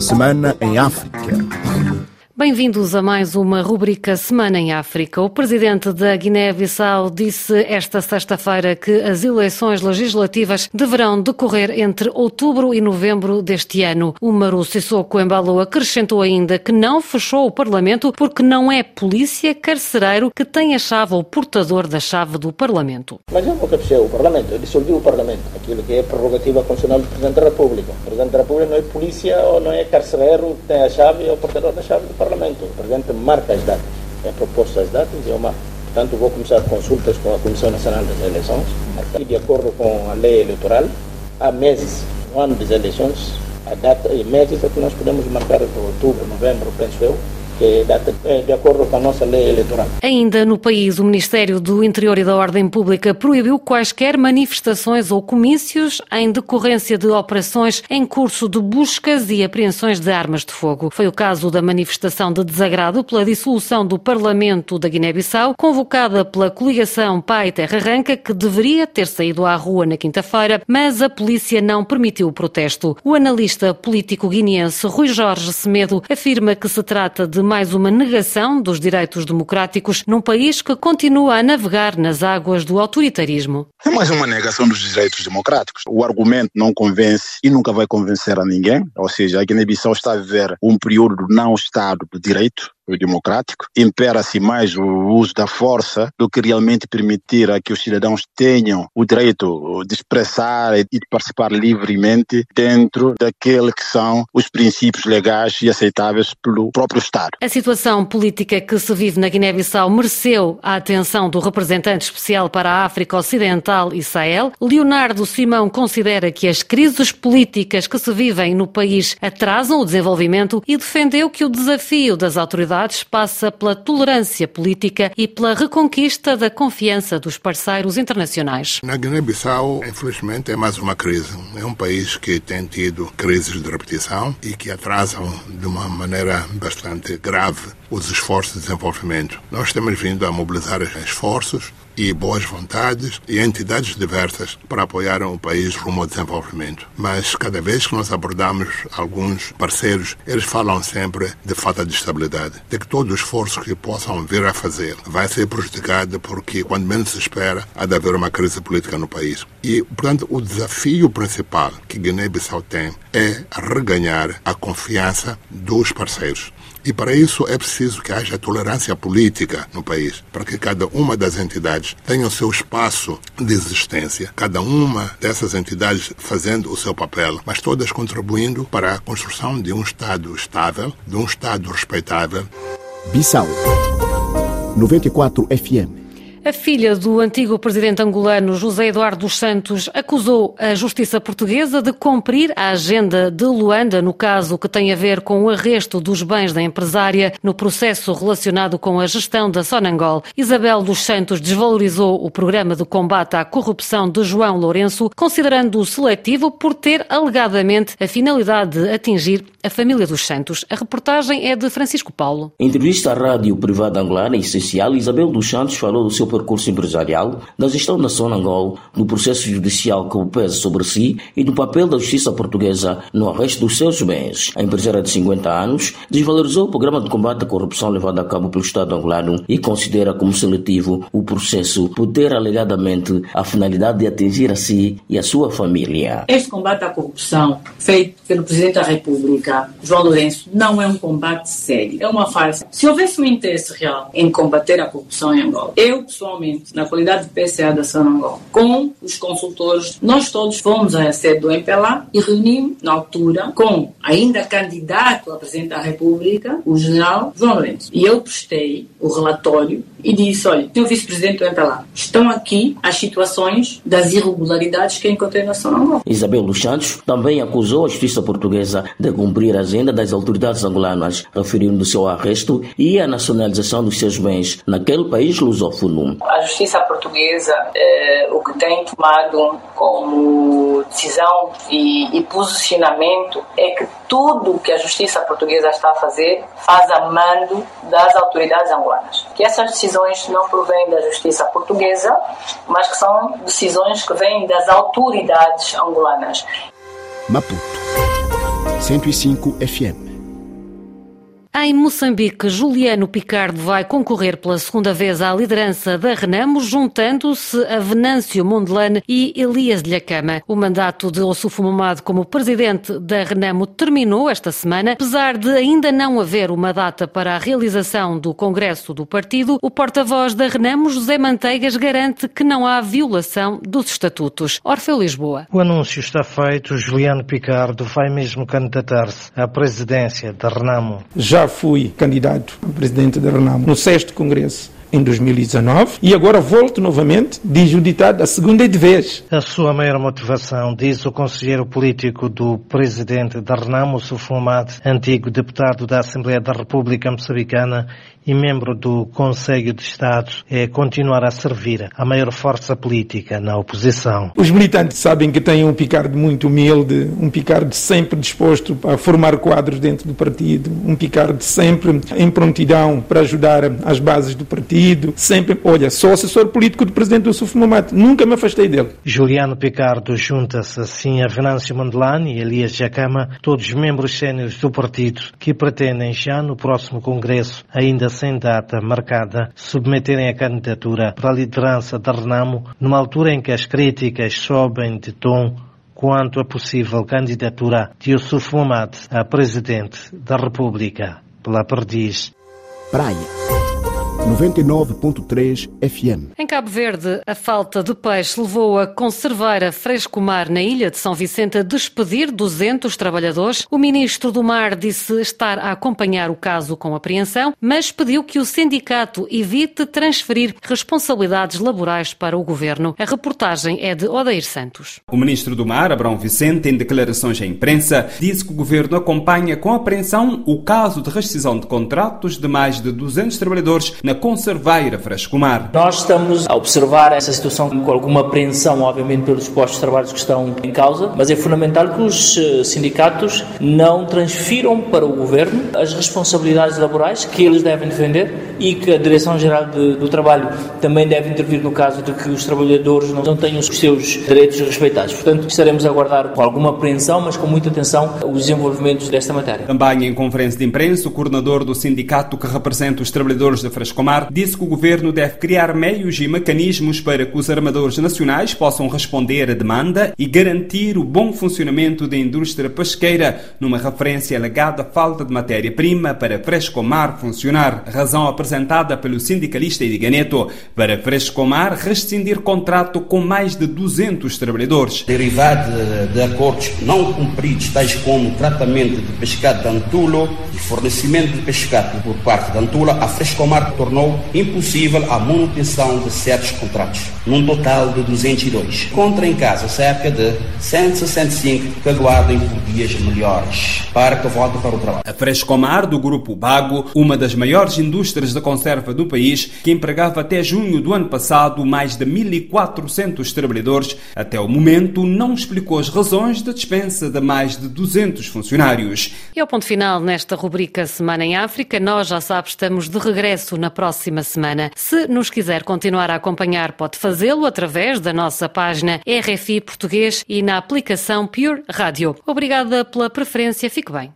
Semana em África. Bem-vindos a mais uma rubrica Semana em África. O presidente da Guiné-Bissau disse esta sexta-feira que as eleições legislativas deverão decorrer entre outubro e novembro deste ano. O Maru Sissoko Embalo acrescentou ainda que não fechou o Parlamento porque não é polícia carcereiro que tem a chave ou portador da chave do Parlamento. Mas eu nunca fechei o Parlamento, eu dissolvi o Parlamento, aquilo que é prerrogativa constitucional do Presidente da República. O Presidente da República não é polícia ou não é carcereiro que tem a chave ou o portador da chave do Parlamento. Parlamento. O Presidente marca as datas, é proposto as datas eu marco. Portanto, vou começar consultas com a Comissão Nacional das Eleições, e de acordo com a lei eleitoral, há meses, no ano das eleições, a data e meses é que nós podemos marcar outubro, novembro, penso eu, é de acordo com a nossa lei eleitoral. Ainda no país, o Ministério do Interior e da Ordem Pública proibiu quaisquer manifestações ou comícios em decorrência de operações em curso de buscas e apreensões de armas de fogo. Foi o caso da manifestação de desagrado pela dissolução do Parlamento da Guiné-Bissau, convocada pela coligação Pai Terra Arranca, que deveria ter saído à rua na quinta-feira, mas a polícia não permitiu o protesto. O analista político guineense Rui Jorge Semedo afirma que se trata de mais uma negação dos direitos democráticos num país que continua a navegar nas águas do autoritarismo. É mais uma negação dos direitos democráticos. O argumento não convence e nunca vai convencer a ninguém. Ou seja, a Guiné-Bissau está a viver um período não Estado de Direito democrático, impera-se mais o uso da força do que realmente permitir a que os cidadãos tenham o direito de expressar e de participar livremente dentro daquele que são os princípios legais e aceitáveis pelo próprio Estado. A situação política que se vive na Guiné-Bissau mereceu a atenção do representante especial para a África Ocidental e Sahel. Leonardo Simão considera que as crises políticas que se vivem no país atrasam o desenvolvimento e defendeu que o desafio das autoridades passa pela tolerância política e pela reconquista da confiança dos parceiros internacionais. Na Guiné-Bissau, infelizmente, é mais uma crise. É um país que tem tido crises de repetição e que atrasam de uma maneira bastante grave os esforços de desenvolvimento. Nós temos vindo a mobilizar esforços e boas vontades e entidades diversas para apoiar o país rumo ao desenvolvimento. Mas cada vez que nós abordamos alguns parceiros, eles falam sempre de falta de estabilidade, de que todo o esforço que possam vir a fazer vai ser prejudicado porque, quando menos se espera, há de haver uma crise política no país. E, portanto, o desafio principal que Guiné-Bissau tem é reganhar a confiança dos parceiros. E para isso é preciso que haja tolerância política no país, para que cada uma das entidades tenha o seu espaço de existência, cada uma dessas entidades fazendo o seu papel, mas todas contribuindo para a construção de um Estado estável, de um Estado respeitável. Bissau 94 FM a filha do antigo presidente angolano José Eduardo dos Santos acusou a justiça portuguesa de cumprir a agenda de Luanda no caso que tem a ver com o arresto dos bens da empresária no processo relacionado com a gestão da Sonangol. Isabel dos Santos desvalorizou o programa de combate à corrupção de João Lourenço, considerando-o seletivo por ter alegadamente a finalidade de atingir a família dos Santos. A reportagem é de Francisco Paulo. Em entrevista à rádio privada angolana essencial, Isabel dos Santos falou do seu percurso empresarial, da gestão da Sonangol, do processo judicial que o pesa sobre si e do papel da justiça portuguesa no arresto dos seus bens. A empresária de 50 anos desvalorizou o programa de combate à corrupção levado a cabo pelo Estado angolano e considera como seletivo o processo por ter alegadamente a finalidade de atingir a si e a sua família. Este combate à corrupção feito pelo Presidente da República, João Lourenço, não é um combate sério, é uma farsa. Se houvesse um interesse real em combater a corrupção em Angola, eu pessoalmente, na qualidade de PCA da Sonangol, com os consultores, nós todos fomos à sede do MPLA e reunimos, na altura, com ainda candidato a Presidente da República, o general João Lourenço. E eu prestei o relatório e disse, olha, senhor vice-presidente do MPLA, estão aqui as situações das irregularidades que encontrei na Sonangol. Isabel dos Santos também acusou a justiça portuguesa de cumprir a agenda das autoridades angolanas, referindo seu arresto e a nacionalização dos seus bens naquele país lusófono. A justiça portuguesa, eh, o que tem tomado como decisão e, e posicionamento é que tudo o que a justiça portuguesa está a fazer faz a mando das autoridades angolanas. Que essas decisões não provêm da justiça portuguesa, mas que são decisões que vêm das autoridades angolanas. Maputo 105 FM. Em Moçambique, Juliano Picardo vai concorrer pela segunda vez à liderança da Renamo, juntando-se a Venâncio Mondelane e Elias de Lhacama. O mandato de Ossufo Mamado como presidente da Renamo terminou esta semana. Apesar de ainda não haver uma data para a realização do congresso do partido, o porta-voz da Renamo, José Manteigas, garante que não há violação dos estatutos. Orfeu Lisboa. O anúncio está feito. Juliano Picardo vai mesmo candidatar-se à presidência da Renamo. Já já fui candidato a presidente da Renamo no sexto congresso em 2019 e agora volto novamente de ditado a segunda vez. A sua maior motivação, diz o conselheiro político do presidente da Renamo, Sufumad, antigo deputado da Assembleia da República Moçambicana e membro do Conselho de Estado, é continuar a servir a maior força política na oposição. Os militantes sabem que têm um Picardo muito humilde, um Picardo sempre disposto a formar quadros dentro do partido, um Picardo sempre em prontidão para ajudar as bases do partido partido, sempre, olha, sou assessor político do presidente Yusuf Mamate, nunca me afastei dele. Juliano Picardo junta-se assim a Venâncio Mandelani e Elias Jacama, todos membros séniores do partido, que pretendem já no próximo congresso, ainda sem data marcada, submeterem a candidatura para a liderança da Renamo, numa altura em que as críticas sobem de tom quanto a possível candidatura de Yusuf Mamad a presidente da República pela Perdiz. Praia. 99.3 FM. Em Cabo Verde, a falta de peixe levou a conserveira Frescomar na ilha de São Vicente a despedir 200 trabalhadores. O ministro do Mar disse estar a acompanhar o caso com apreensão, mas pediu que o sindicato evite transferir responsabilidades laborais para o governo. A reportagem é de Odair Santos. O ministro do Mar, Abrão Vicente, em declarações à imprensa, disse que o governo acompanha com apreensão o caso de rescisão de contratos de mais de 200 trabalhadores na Conserveira Frescomar. Nós estamos a observar essa situação com alguma apreensão, obviamente, pelos postos de trabalho que estão em causa, mas é fundamental que os eh, sindicatos não transfiram para o governo as responsabilidades laborais que eles devem defender e que a Direção-Geral do Trabalho também deve intervir no caso de que os trabalhadores não tenham os seus direitos respeitados. Portanto, estaremos a aguardar com alguma apreensão, mas com muita atenção, os desenvolvimentos desta matéria. Também em conferência de imprensa, o coordenador do sindicato que representa os trabalhadores da Frescomar Comar disse que o governo deve criar meios e mecanismos para que os armadores nacionais possam responder à demanda e garantir o bom funcionamento da indústria pesqueira, numa referência alegada à falta de matéria-prima para Frescomar funcionar. Razão apresentada pelo sindicalista Ediganeto para Frescomar rescindir contrato com mais de 200 trabalhadores. Derivado de, acordos não cumpridos, tais como tratamento de pescado de Antulo e fornecimento de pescado por parte de Antula, a Frescomar tornou tornou impossível a manutenção de certos contratos, num total de 202. Contra em casa cerca de 165 que aguardem por dias melhores para que voltem para o trabalho. A Frescomar, do Grupo Bago, uma das maiores indústrias de conserva do país, que empregava até junho do ano passado mais de 1.400 trabalhadores, até o momento não explicou as razões da dispensa de mais de 200 funcionários. E ao ponto final nesta rubrica Semana em África, nós já sabe, estamos de regresso na próxima semana. Se nos quiser continuar a acompanhar, pode fazê-lo através da nossa página RFI Português e na aplicação Pure Rádio. Obrigada pela preferência. Fique bem.